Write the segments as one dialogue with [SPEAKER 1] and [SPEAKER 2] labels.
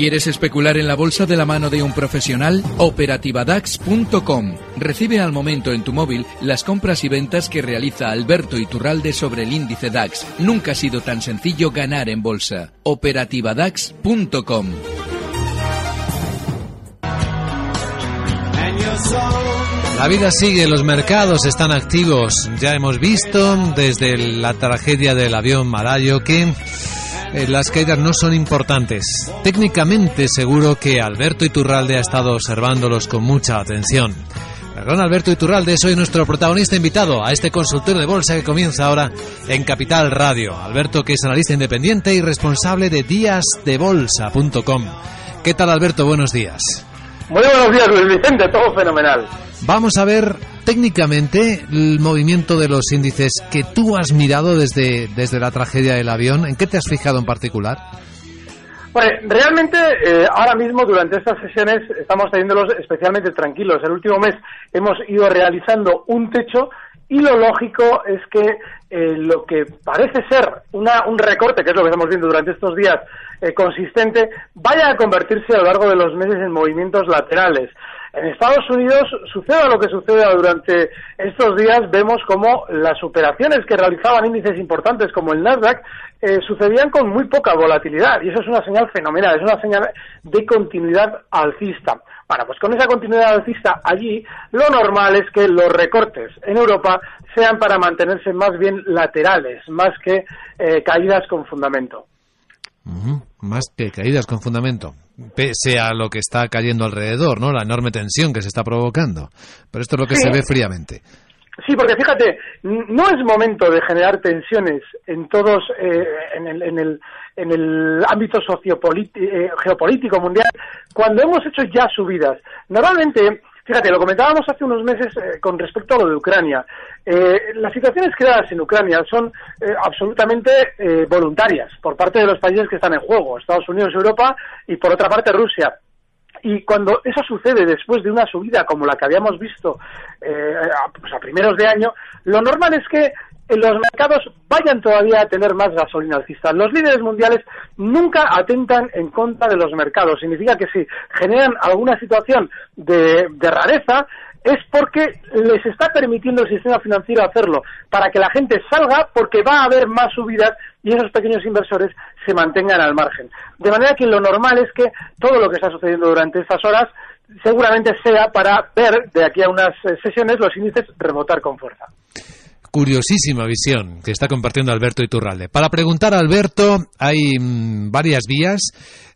[SPEAKER 1] ¿Quieres especular en la bolsa de la mano de un profesional? Operativadax.com. Recibe al momento en tu móvil las compras y ventas que realiza Alberto Iturralde sobre el índice DAX. Nunca ha sido tan sencillo ganar en bolsa. Operativadax.com.
[SPEAKER 2] La vida sigue, los mercados están activos. Ya hemos visto desde la tragedia del avión Marayo que eh, las caídas no son importantes. Técnicamente seguro que Alberto Iturralde ha estado observándolos con mucha atención. Perdón, Alberto Iturralde es hoy nuestro protagonista invitado a este consultorio de bolsa que comienza ahora en Capital Radio. Alberto, que es analista independiente y responsable de díasdebolsa.com. ¿Qué tal, Alberto? Buenos días.
[SPEAKER 3] Muy buenos días, Luis Vicente, todo fenomenal.
[SPEAKER 2] Vamos a ver técnicamente el movimiento de los índices que tú has mirado desde, desde la tragedia del avión. ¿En qué te has fijado en particular?
[SPEAKER 3] Bueno, realmente eh, ahora mismo durante estas sesiones estamos teniéndolos especialmente tranquilos. El último mes hemos ido realizando un techo y lo lógico es que eh, lo que parece ser una, un recorte, que es lo que estamos viendo durante estos días, eh, consistente, vaya a convertirse a lo largo de los meses en movimientos laterales. En Estados Unidos, suceda lo que suceda durante estos días, vemos como las operaciones que realizaban índices importantes como el Nasdaq eh, sucedían con muy poca volatilidad y eso es una señal fenomenal, es una señal de continuidad alcista. Bueno, pues con esa continuidad alcista allí, lo normal es que los recortes en Europa sean para mantenerse más bien laterales, más que eh, caídas con fundamento.
[SPEAKER 2] Más que caídas con fundamento, pese a lo que está cayendo alrededor, ¿no? La enorme tensión que se está provocando. Pero esto es lo que se ve fríamente.
[SPEAKER 3] Sí, porque fíjate, no es momento de generar tensiones en todos, eh, en, el, en, el, en el ámbito eh, geopolítico mundial, cuando hemos hecho ya subidas. Normalmente, fíjate, lo comentábamos hace unos meses eh, con respecto a lo de Ucrania. las situaciones creadas en Ucrania son absolutamente voluntarias por parte de los países que están en juego, Estados Unidos, Europa y por otra parte Rusia. Y cuando eso sucede después de una subida como la que habíamos visto eh, pues a primeros de año, lo normal es que los mercados vayan todavía a tener más gasolina alcista. Los líderes mundiales nunca atentan en contra de los mercados. Significa que si generan alguna situación de, de rareza, es porque les está permitiendo el sistema financiero hacerlo, para que la gente salga porque va a haber más subidas y esos pequeños inversores se mantengan al margen. De manera que lo normal es que todo lo que está sucediendo durante estas horas seguramente sea para ver de aquí a unas eh, sesiones los índices rebotar con fuerza.
[SPEAKER 2] Curiosísima visión que está compartiendo Alberto Iturralde. Para preguntar a Alberto hay mm, varias vías.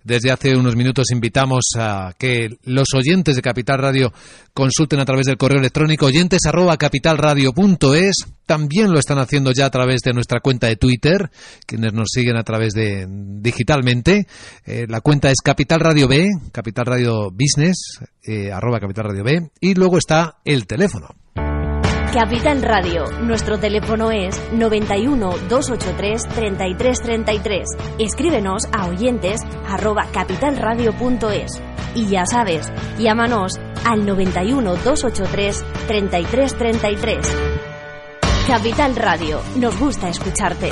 [SPEAKER 2] Desde hace unos minutos invitamos a que los oyentes de Capital Radio consulten a través del correo electrónico oyentes También lo están haciendo ya a través de nuestra cuenta de Twitter, quienes nos siguen a través de digitalmente. Eh, la cuenta es Capital Radio B, Capital Radio Business, eh, arroba Capital Radio B. Y luego está el teléfono.
[SPEAKER 4] Capital Radio. Nuestro teléfono es 91 283 3333. Escríbenos a oyentes capitalradio.es. Y ya sabes, llámanos al 91 283 3333. Capital Radio. Nos gusta escucharte.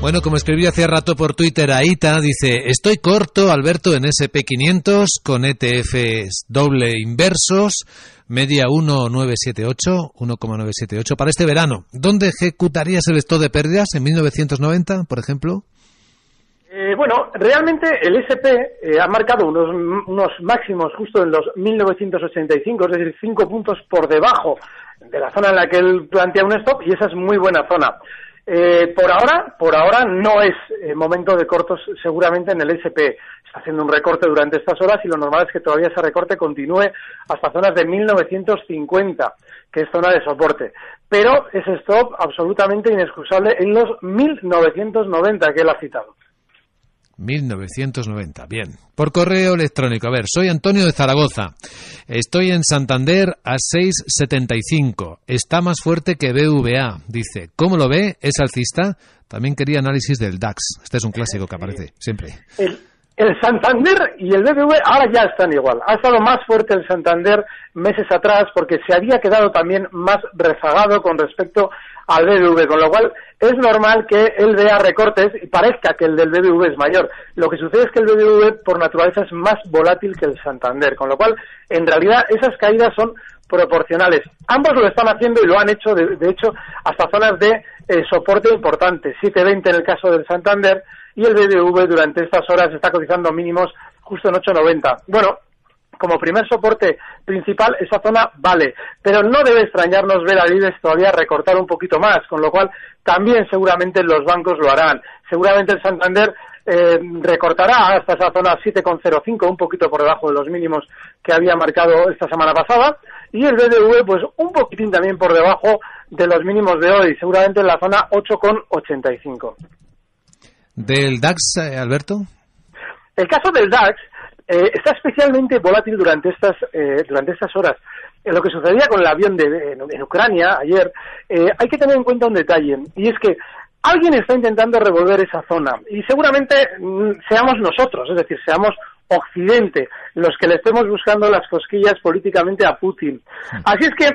[SPEAKER 2] Bueno, como escribí hace rato por Twitter, Aita dice, estoy corto, Alberto, en SP500 con ETFs doble inversos, media 1,978, 1,978 para este verano. ¿Dónde ejecutarías el stop de pérdidas? ¿En 1990, por ejemplo?
[SPEAKER 3] Eh, bueno, realmente el SP eh, ha marcado unos, unos máximos justo en los 1985, es decir, cinco puntos por debajo de la zona en la que él plantea un stop y esa es muy buena zona. Eh, por ahora, por ahora no es eh, momento de cortos seguramente en el SP. Haciendo un recorte durante estas horas y lo normal es que todavía ese recorte continúe hasta zonas de 1950, que es zona de soporte. Pero ese stop absolutamente inexcusable en los 1990 que él ha citado.
[SPEAKER 2] 1990. Bien. Por correo electrónico. A ver, soy Antonio de Zaragoza. Estoy en Santander a 6.75. Está más fuerte que BVA, dice. ¿Cómo lo ve? ¿Es alcista? También quería análisis del DAX. Este es un clásico que aparece siempre.
[SPEAKER 3] El, el Santander y el BBV ahora ya están igual. Ha estado más fuerte el Santander meses atrás porque se había quedado también más rezagado con respecto al BBV, con lo cual es normal que él vea recortes y parezca que el del BBV es mayor. Lo que sucede es que el BBV por naturaleza es más volátil que el Santander, con lo cual en realidad esas caídas son proporcionales. Ambos lo están haciendo y lo han hecho, de, hecho, hasta zonas de eh, soporte importantes. 7.20 en el caso del Santander y el BBV durante estas horas está cotizando mínimos justo en 8.90. Bueno, como primer soporte principal, esa zona vale, pero no debe extrañarnos ver a Vives todavía recortar un poquito más, con lo cual también seguramente los bancos lo harán. Seguramente el Santander eh, recortará hasta esa zona 7,05, un poquito por debajo de los mínimos que había marcado esta semana pasada, y el BBV pues un poquitín también por debajo de los mínimos de hoy, seguramente en la zona 8,85.
[SPEAKER 2] ¿Del DAX, eh, Alberto?
[SPEAKER 3] El caso del DAX eh, está especialmente volátil durante estas, eh, durante estas horas. En lo que sucedía con el avión de, en, Ucrania ayer, hay que tener en cuenta un detalle, y es que alguien está intentando revolver esa zona, y seguramente mm, seamos nosotros, es decir, seamos Occidente los que le estemos buscando las cosquillas políticamente a Putin. Así es que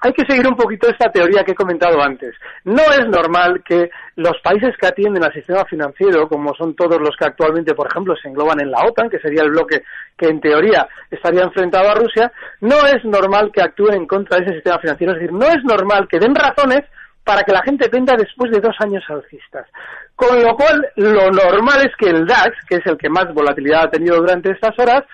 [SPEAKER 3] hay que seguir un poquito esta teoría que he comentado antes. No es normal que los países que atienden al sistema financiero, como son todos los que actualmente, por ejemplo, se engloban en la OTAN, que sería el bloque que en teoría estaría enfrentado a Rusia, no es normal que actúen en contra de ese sistema financiero. Es decir, no es normal que den razones para que la gente venda después de dos años alcistas. Con lo cual, lo normal es que el DAX, que es el que más volatilidad ha tenido durante estas horas,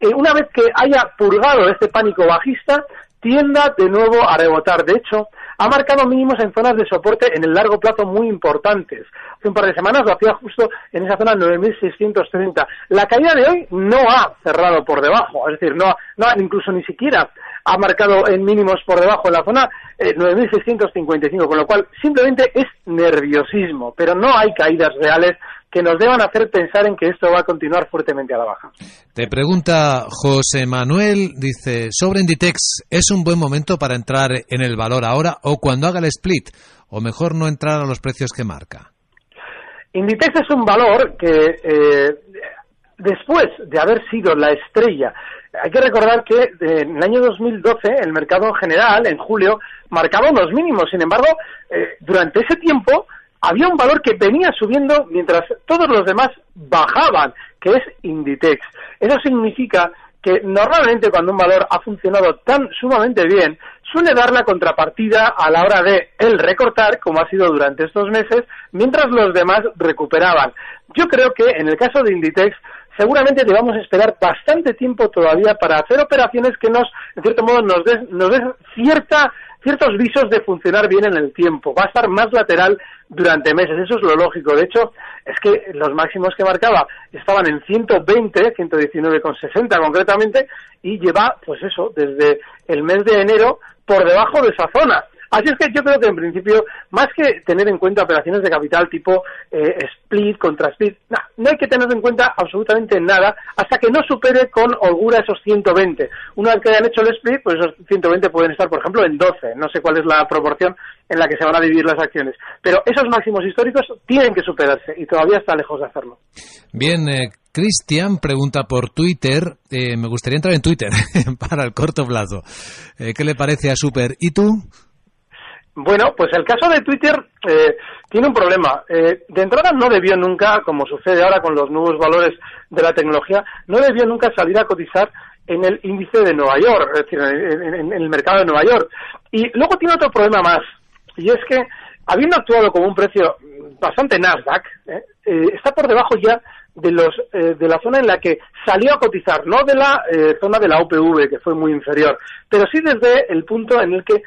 [SPEAKER 3] eh, una vez que haya purgado este pánico bajista, tienda de nuevo a rebotar. De hecho, ha marcado mínimos en zonas de soporte en el largo plazo muy importantes. Hace un par de semanas lo hacía justo en esa zona 9.630. La caída de hoy no ha cerrado por debajo, es decir, no, no incluso ni siquiera ha marcado en mínimos por debajo en la zona 9.655, eh, con lo cual simplemente es nerviosismo, pero no hay caídas reales que nos deban hacer pensar en que esto va a continuar fuertemente a la baja.
[SPEAKER 2] Te pregunta José Manuel, dice, sobre Inditex, ¿es un buen momento para entrar en el valor ahora o cuando haga el split? ¿O mejor no entrar a los precios que marca?
[SPEAKER 3] Inditex es un valor que eh, después de haber sido la estrella, hay que recordar que en el año 2012 el mercado en general, en julio, marcaba unos mínimos. Sin embargo, eh, durante ese tiempo había un valor que venía subiendo mientras todos los demás bajaban, que es Inditex. Eso significa que normalmente cuando un valor ha funcionado tan sumamente bien, suele dar la contrapartida a la hora de el recortar, como ha sido durante estos meses, mientras los demás recuperaban. Yo creo que en el caso de Inditex, seguramente debamos esperar bastante tiempo todavía para hacer operaciones que nos, en cierto modo, nos den, nos des cierta ciertos visos de funcionar bien en el tiempo. Va a estar más lateral durante meses, eso es lo lógico. De hecho, es que los máximos que marcaba estaban en 120, 119,60 concretamente, y lleva, pues eso, desde el mes de enero por debajo de esa zona. Así es que yo creo que en principio, más que tener en cuenta operaciones de capital tipo eh, split contra split, no hay que tener en cuenta absolutamente nada hasta que no supere con holgura esos 120. Una vez que hayan hecho el split, pues esos 120 pueden estar, por ejemplo, en 12. No sé cuál es la proporción en la que se van a dividir las acciones. Pero esos máximos históricos tienen que superarse y todavía está lejos de hacerlo.
[SPEAKER 2] Bien, eh, Cristian pregunta por Twitter, eh, me gustaría entrar en Twitter para el corto plazo. ¿Qué le parece a Super? ¿Y tú?
[SPEAKER 3] Bueno, pues el caso de Twitter eh, tiene un problema. Eh, de entrada no debió nunca, como sucede ahora con los nuevos valores de la tecnología, no debió nunca salir a cotizar en el índice de Nueva York, es decir, en, el mercado de Nueva York. Y luego tiene otro problema más, y es que, habiendo actuado como un precio bastante Nasdaq, eh, está por debajo ya de los de la zona en la que salió a cotizar, no de la zona de la UPV, que fue muy inferior, pero sí desde el punto en el que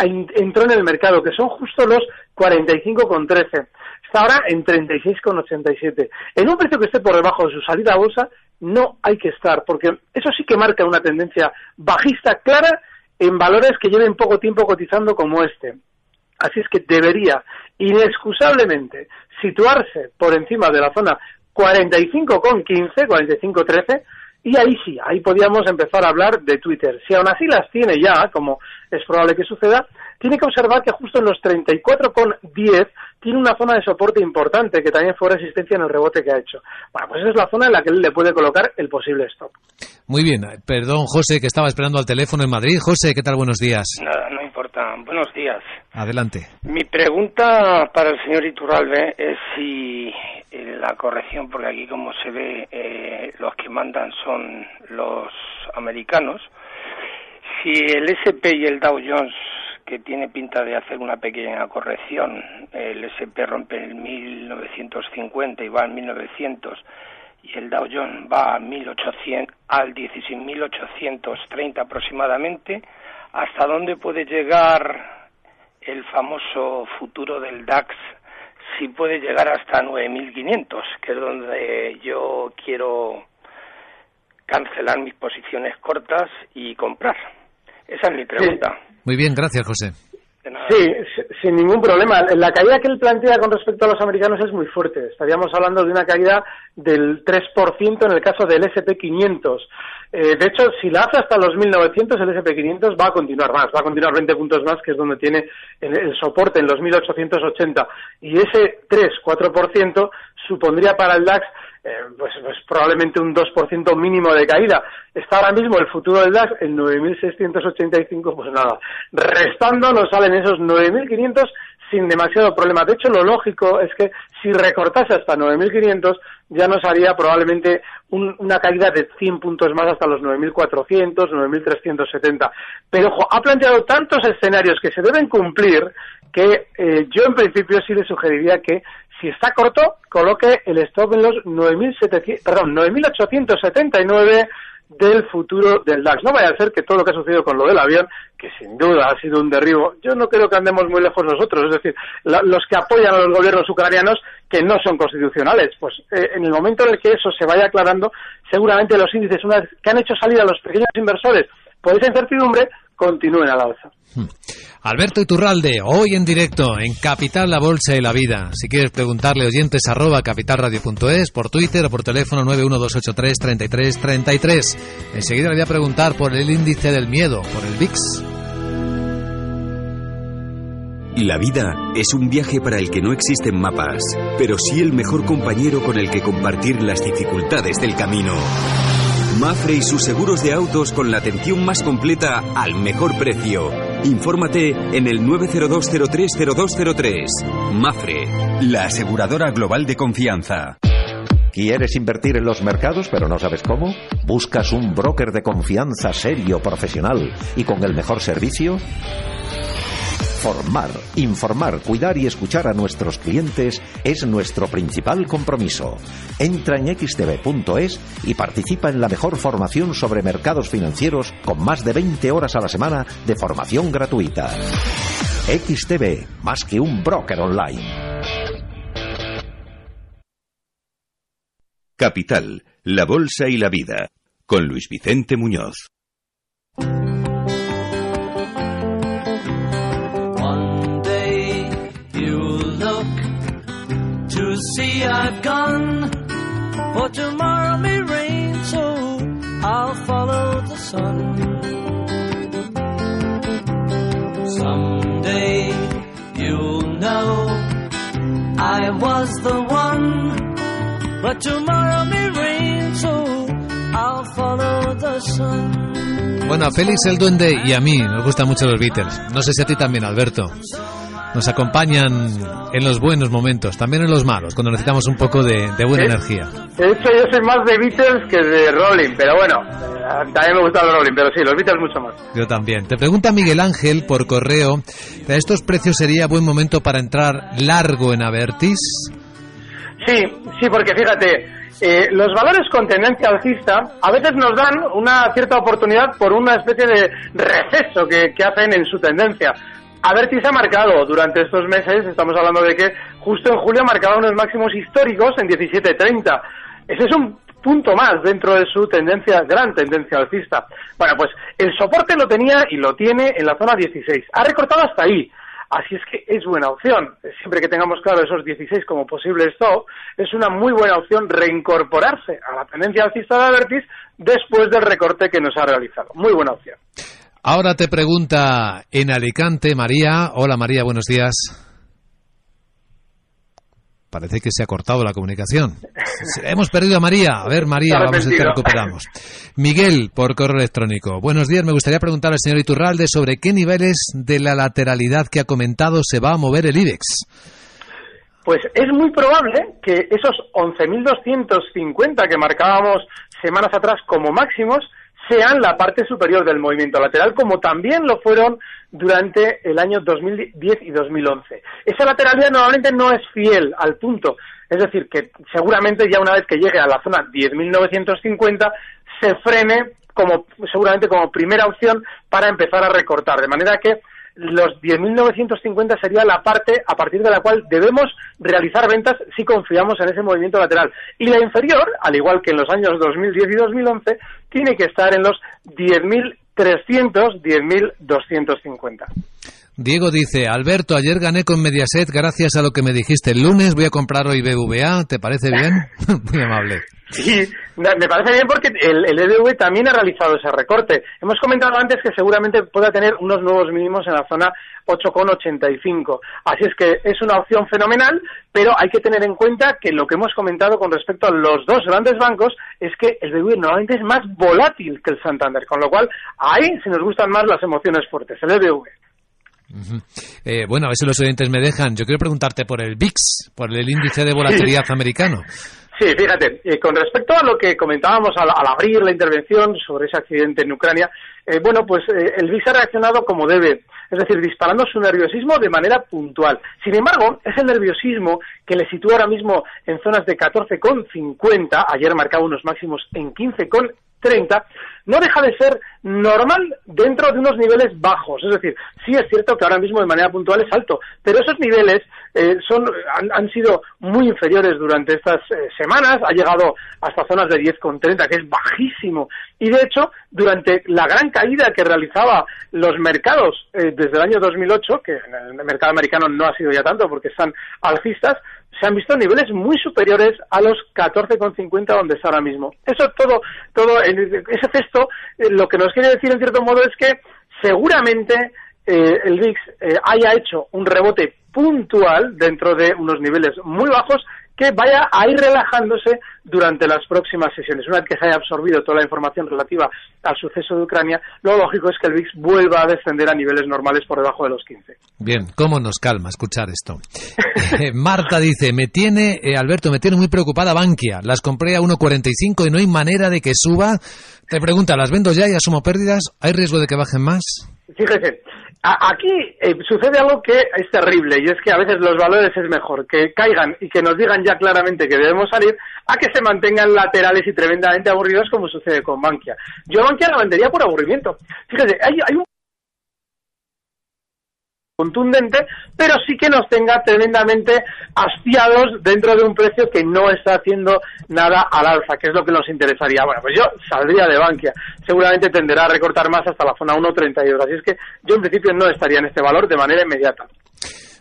[SPEAKER 3] entró en el mercado, que son justo los 45,13. Está ahora en 36,87. En un precio que esté por debajo de su salida a bolsa, no hay que estar, porque eso sí que marca una tendencia bajista clara en valores que lleven poco tiempo cotizando como este. Así es que debería inexcusablemente situarse por encima de la zona 45,15, 45,13, y ahí sí, ahí podíamos empezar a hablar de Twitter. Si aún así las tiene ya, como es probable que suceda, tiene que observar que justo en los 34,10 tiene una zona de soporte importante que también fue resistencia en el rebote que ha hecho. Bueno, pues esa es la zona en la que él le puede colocar el posible stop.
[SPEAKER 2] Muy bien, perdón José, que estaba esperando al teléfono en Madrid. José, ¿qué tal? Buenos días.
[SPEAKER 5] Nada, no importa. Buenos días.
[SPEAKER 2] Adelante.
[SPEAKER 5] Mi pregunta para el señor Iturralbe es si eh, la corrección, porque aquí como se ve, eh, que mandan son los americanos, si el SP y el Dow Jones que tiene pinta de hacer una pequeña corrección. El S&P rompe el 1950 y va al 1900 y el Dow Jones va a 1800, al 16.830 aproximadamente. ¿Hasta dónde puede llegar el famoso futuro del DAX? Si puede llegar hasta 9.500, que es donde yo quiero cancelar mis posiciones cortas y comprar. Esa es mi pregunta.
[SPEAKER 2] Muy bien, gracias, José.
[SPEAKER 3] Sí, sin ningún problema. La caída que él plantea con respecto a los americanos es muy fuerte. Estaríamos hablando de una caída del 3% en el caso del SP500. Eh, de hecho, si la hace hasta los 1900, el SP500 va a continuar más, va a continuar 20 puntos más, que es donde tiene el, soporte en los 1880. Y ese 3-4% supondría para el DAX eh, pues, pues, probablemente un 2% mínimo de caída. Está ahora mismo el futuro del DAX en 9.685, pues nada, restando nos salen esos 9.500 sin demasiado problema. De hecho, lo lógico es que si recortase hasta 9.500 ya nos haría probablemente una caída de 100 puntos más hasta los 9.400, 9.370. Pero, ha planteado tantos escenarios que se deben cumplir que eh, yo en principio sí le sugeriría que si está corto, coloque el stop en los 9.700, perdón, 9.879 del futuro del DAX. No vaya a ser que todo lo que ha sucedido con lo del avión, que sin duda ha sido un derribo, yo no creo que andemos muy lejos nosotros, es decir, los que apoyan a los gobiernos ucranianos que no son constitucionales. Pues eh, en el momento en el que eso se vaya aclarando, seguramente los índices, una vez que han hecho salir a los pequeños inversores por esa incertidumbre, continúen al alza. Hmm.
[SPEAKER 2] Alberto Iturralde, hoy en directo en Capital, la Bolsa y la Vida. Si quieres preguntarle, oyentes arroba capitalradio.es, por Twitter o por teléfono 912833333. Enseguida le voy a preguntar por el índice del miedo, por el VIX.
[SPEAKER 6] La vida es un viaje para el que no existen mapas, pero sí el mejor compañero con el que compartir las dificultades del camino. Mafre y sus seguros de autos con la atención más completa al mejor precio. Infórmate en el 902030203. Mafre, la aseguradora global de confianza.
[SPEAKER 7] ¿Quieres invertir en los mercados pero no sabes cómo? ¿Buscas un broker de confianza serio, profesional y con el mejor servicio? Formar, informar, cuidar y escuchar a nuestros clientes es nuestro principal compromiso. Entra en xtv.es y participa en la mejor formación sobre mercados financieros con más de 20 horas a la semana de formación gratuita. XTV, más que un broker online.
[SPEAKER 6] Capital, la Bolsa y la Vida, con Luis Vicente Muñoz. See I've gone. For tomorrow may rain, so I'll follow the sun. Someday you'll know I was the one. But tomorrow may rain, so I'll follow the sun. Bueno, a Félix el Duende y a mí nos gustan mucho los Beatles. No sé si a ti también, Alberto nos acompañan en los buenos momentos, también en los malos, cuando necesitamos un poco de, buena energía.
[SPEAKER 3] De hecho, yo soy más de Beatles que de Rolling, pero bueno, también me gusta los Rolling, pero sí, los Beatles mucho más.
[SPEAKER 2] Yo también. Te pregunta Miguel Ángel por correo, ¿a estos precios sería buen momento para entrar largo en Avertis?
[SPEAKER 3] Sí, sí, porque fíjate, eh, los valores con tendencia alcista a veces nos dan una cierta oportunidad por una especie de receso que, que hacen en su tendencia. A ha marcado durante estos meses, estamos hablando de que justo en julio marcaba unos máximos históricos en 17.30. Ese es un punto más dentro de su tendencia, gran tendencia alcista. Bueno, pues el soporte lo tenía y lo tiene en la zona 16. Ha recortado hasta ahí. Así es que es buena opción. Siempre que tengamos claro esos 16 como posible stop, es una muy buena opción reincorporarse a la tendencia alcista de Avertis después del recorte que nos ha realizado. Muy buena opción.
[SPEAKER 2] Ahora te pregunta en Alicante María. Hola María, buenos días. Parece que se ha cortado la comunicación. Hemos perdido a María. A ver, María, vamos a ver si recuperamos. Miguel, por correo electrónico. Buenos días. Me gustaría preguntar al señor Iturralde sobre qué niveles de la lateralidad que ha comentado se va a mover el IBEX.
[SPEAKER 3] Pues es muy probable que esos 11.250 que marcábamos semanas atrás como máximos sean la parte superior del movimiento lateral, como también lo fueron durante el año 2010 y 2011. Esa lateralidad normalmente no es fiel al punto, es decir, que seguramente ya una vez que llegue a la zona 10.950 se frene como seguramente como primera opción para empezar a recortar, de manera que los 10.950 sería la parte a partir de la cual debemos realizar ventas si confiamos en ese movimiento lateral. Y la inferior, al igual que en los años 2010 y 2011, tiene que estar en los 10.300, 10.250.
[SPEAKER 2] Diego dice, Alberto, ayer gané con Mediaset gracias a lo que me dijiste el lunes, voy a comprar hoy BVA, ¿te parece bien? Muy amable.
[SPEAKER 3] Sí, me parece bien porque el, el EDV también ha realizado ese recorte. Hemos comentado antes que seguramente pueda tener unos nuevos mínimos en la zona 8,85. Así es que es una opción fenomenal, pero hay que tener en cuenta que lo que hemos comentado con respecto a los dos grandes bancos es que el BBV normalmente es más volátil que el Santander, con lo cual ahí se nos gustan más las emociones fuertes, el EDV.
[SPEAKER 2] Eh, bueno, a ver si los oyentes me dejan. Yo quiero preguntarte por el VIX, por el índice de volatilidad americano.
[SPEAKER 3] Sí, fíjate, eh, con respecto a lo que comentábamos al, abrir la intervención sobre ese accidente en Ucrania, eh, bueno, pues el VIX ha reaccionado como debe, es decir, disparando su nerviosismo de manera puntual. Sin embargo, ese nerviosismo que le sitúa ahora mismo en zonas de 14,50, ayer marcaba unos máximos en 15,30, no deja de ser normal dentro de unos niveles bajos. Es decir, sí es cierto que ahora mismo de manera puntual es alto, pero esos niveles eh, son, han, sido muy inferiores durante estas eh, semanas, ha llegado hasta zonas de 10,30, que es bajísimo. Y de hecho, durante la gran caída que realizaba los mercados eh, desde el año 2008, que en el mercado americano no ha sido ya tanto porque están alcistas, se han visto niveles muy superiores a los 14,50 donde está ahora mismo. Eso todo, todo ese texto lo que nos quiere decir en cierto modo es que seguramente el VIX haya hecho un rebote puntual dentro de unos niveles muy bajos que vaya a ir relajándose durante las próximas sesiones. Una vez que se haya absorbido toda la información relativa al suceso de Ucrania, lo lógico es que el VIX vuelva a descender a niveles normales por debajo de los 15.
[SPEAKER 2] Bien, ¿cómo nos calma escuchar esto? Eh, Marta dice, me tiene, eh, Alberto, me tiene muy preocupada Bankia. Las compré a 1,45 y no hay manera de que suba. Te pregunta, ¿las vendo ya y asumo pérdidas? ¿Hay riesgo de que bajen más?
[SPEAKER 3] Fíjese, Aquí eh, sucede algo que es terrible y es que a veces los valores es mejor que caigan y que nos digan ya claramente que debemos salir a que se mantengan laterales y tremendamente aburridos como sucede con Bankia. Yo Bankia la vendería por aburrimiento. Hay, hay un contundente, pero sí que nos tenga tremendamente hastiados dentro de un precio que no está haciendo nada al alza, que es lo que nos interesaría. Bueno, pues yo saldría de Bankia. Seguramente tenderá a recortar más hasta la zona 1.32. Así es que yo en principio no estaría en este valor de manera inmediata.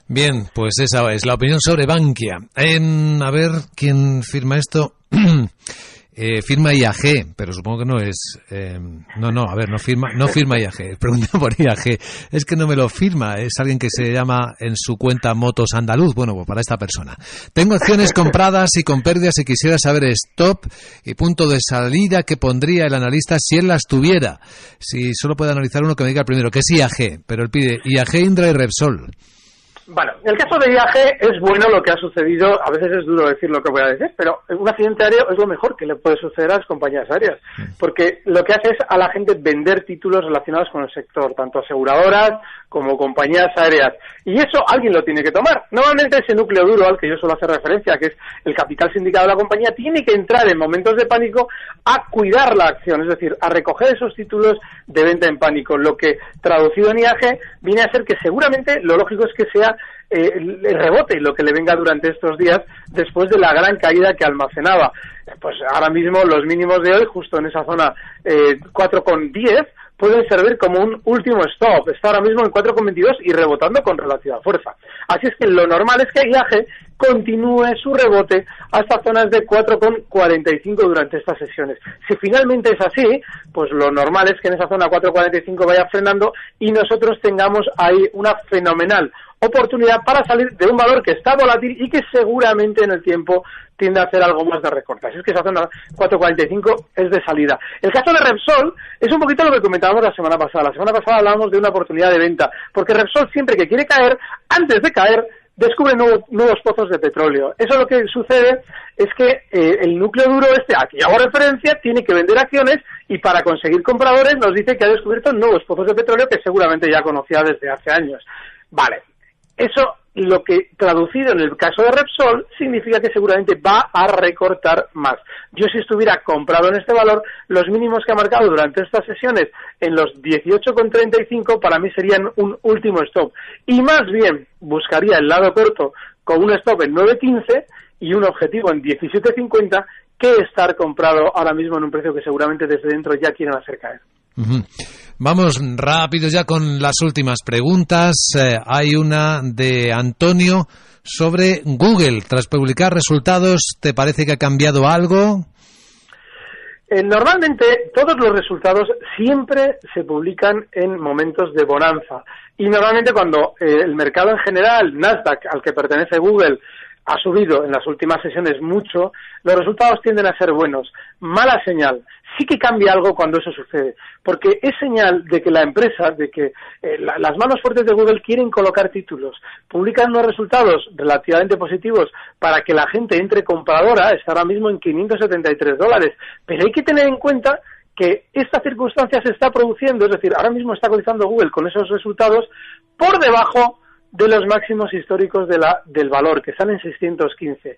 [SPEAKER 2] Bien, pues esa es la opinión sobre Bankia. a ver quién firma esto. Eh, firma IAG, pero supongo que no es. Eh, no, no, a ver, no firma, no firma IAG. Pregunta por IAG. Es que no me lo firma. Es alguien que se llama en su cuenta Motos Andaluz. Bueno, pues para esta persona. Tengo acciones compradas y con pérdidas y quisiera saber stop y punto de salida que pondría el analista si él las tuviera. Si solo puede analizar uno que me diga primero, que es IAG, pero él pide IAG, Indra y Repsol.
[SPEAKER 3] Bueno, en el caso de viaje es bueno lo que ha sucedido, a veces es duro decir lo que voy a decir, pero un accidente aéreo es lo mejor que le puede suceder a las compañías aéreas, porque lo que hace es a la gente vender títulos relacionados con el sector, tanto aseguradoras como compañías aéreas, y eso alguien lo tiene que tomar. Normalmente ese núcleo duro al que yo suelo hacer referencia, que es el capital sindicado de la compañía, tiene que entrar en momentos de pánico a cuidar la acción, es decir, a recoger esos títulos de venta en pánico, lo que traducido en IAG viene a ser que seguramente lo lógico es que sea eh, el rebote lo que le venga durante estos días después de la gran caída que almacenaba. Pues ahora mismo los mínimos de hoy, justo en esa zona eh, 4,10, pueden servir como un último stop. Está ahora mismo en 4,22 y rebotando con relativa fuerza. Así es que lo normal es que IAG continúe su rebote hasta zonas de 4,45 durante estas sesiones. Si finalmente es así, pues lo normal es que en esa zona 4,45 vaya frenando y nosotros tengamos ahí una fenomenal oportunidad para salir de un valor que está volátil y que seguramente en el tiempo tiende a hacer algo más de recorte. Así es que esa zona 4.45 es de salida. El caso de Repsol es un poquito lo que comentábamos la semana pasada. La semana pasada hablábamos de una oportunidad de venta, porque Repsol siempre que quiere caer, antes de caer, descubre nuevos pozos de petróleo. Eso lo que sucede es que eh, el núcleo duro este, aquí hago referencia, tiene que vender acciones y para conseguir compradores nos dice que ha descubierto nuevos pozos de petróleo que seguramente ya conocía desde hace años. Vale, eso lo que traducido en el caso de Repsol significa que seguramente va a recortar más. Yo si estuviera comprado en este valor, los mínimos que ha marcado durante estas sesiones en los 18,35 para mí serían un último stop. Y más bien buscaría el lado corto con un stop en 9,15 y un objetivo en 17,50 que estar comprado ahora mismo en un precio que seguramente desde dentro ya quieren hacer caer.
[SPEAKER 2] Vamos rápido ya con las últimas preguntas. Eh, hay una de Antonio sobre Google. Tras publicar resultados, ¿te parece que ha cambiado algo?
[SPEAKER 3] Eh, normalmente todos los resultados siempre se publican en momentos de bonanza y normalmente cuando eh, el mercado en general, Nasdaq, al que pertenece Google, ha subido en las últimas sesiones mucho, los resultados tienden a ser buenos. Mala señal. Sí que cambia algo cuando eso sucede, porque es señal de que la empresa, de que eh, las manos fuertes de Google quieren colocar títulos, publican unos resultados relativamente positivos para que la gente entre compradora, está ahora mismo en 573 dólares, pero hay que tener en cuenta que esta circunstancia se está produciendo, es decir, ahora mismo está cotizando Google con esos resultados por debajo de los máximos históricos de la, del valor, que están en 615.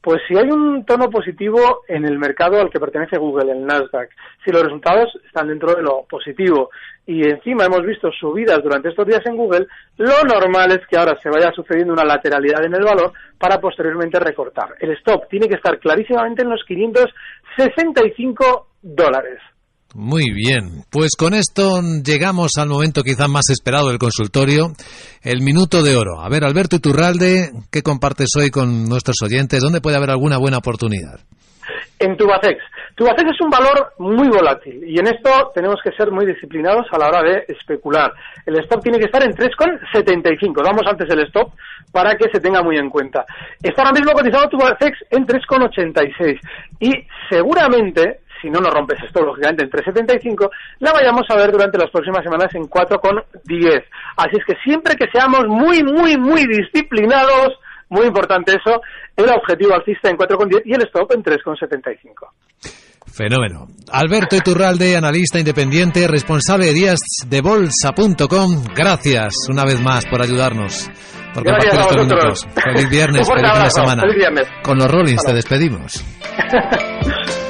[SPEAKER 3] Pues si hay un tono positivo en el mercado al que pertenece Google, el Nasdaq, si los resultados están dentro de lo positivo y encima hemos visto subidas durante estos días en Google, lo normal es que ahora se vaya sucediendo una lateralidad en el valor para posteriormente recortar. El stop tiene que estar clarísimamente en los 565 dólares.
[SPEAKER 2] Muy bien, pues con esto llegamos al momento quizá más esperado del consultorio, el minuto de oro. A ver, Alberto Iturralde, ¿qué compartes hoy con nuestros oyentes? ¿Dónde puede haber alguna buena oportunidad?
[SPEAKER 3] En Tubacex. Tubacex es un valor muy volátil y en esto tenemos que ser muy disciplinados a la hora de especular. El stop tiene que estar en 3,75. Damos antes el stop para que se tenga muy en cuenta. Está ahora mismo cotizado Tubacex en 3,86 y seguramente si no nos rompes esto, lógicamente en 3,75, la vayamos a ver durante las próximas semanas en 4,10. Así es que siempre que seamos muy, muy, muy disciplinados, muy importante eso, el objetivo alcista en 4,10 y el stop en 3,75.
[SPEAKER 2] Fenómeno. Alberto Iturralde, analista independiente, responsable de días de bolsa.com. Gracias una vez más por ayudarnos. Por
[SPEAKER 3] Gracias a vosotros.
[SPEAKER 2] Feliz viernes, feliz fin de semana.
[SPEAKER 3] Feliz viernes.
[SPEAKER 2] Con los Rollins te despedimos.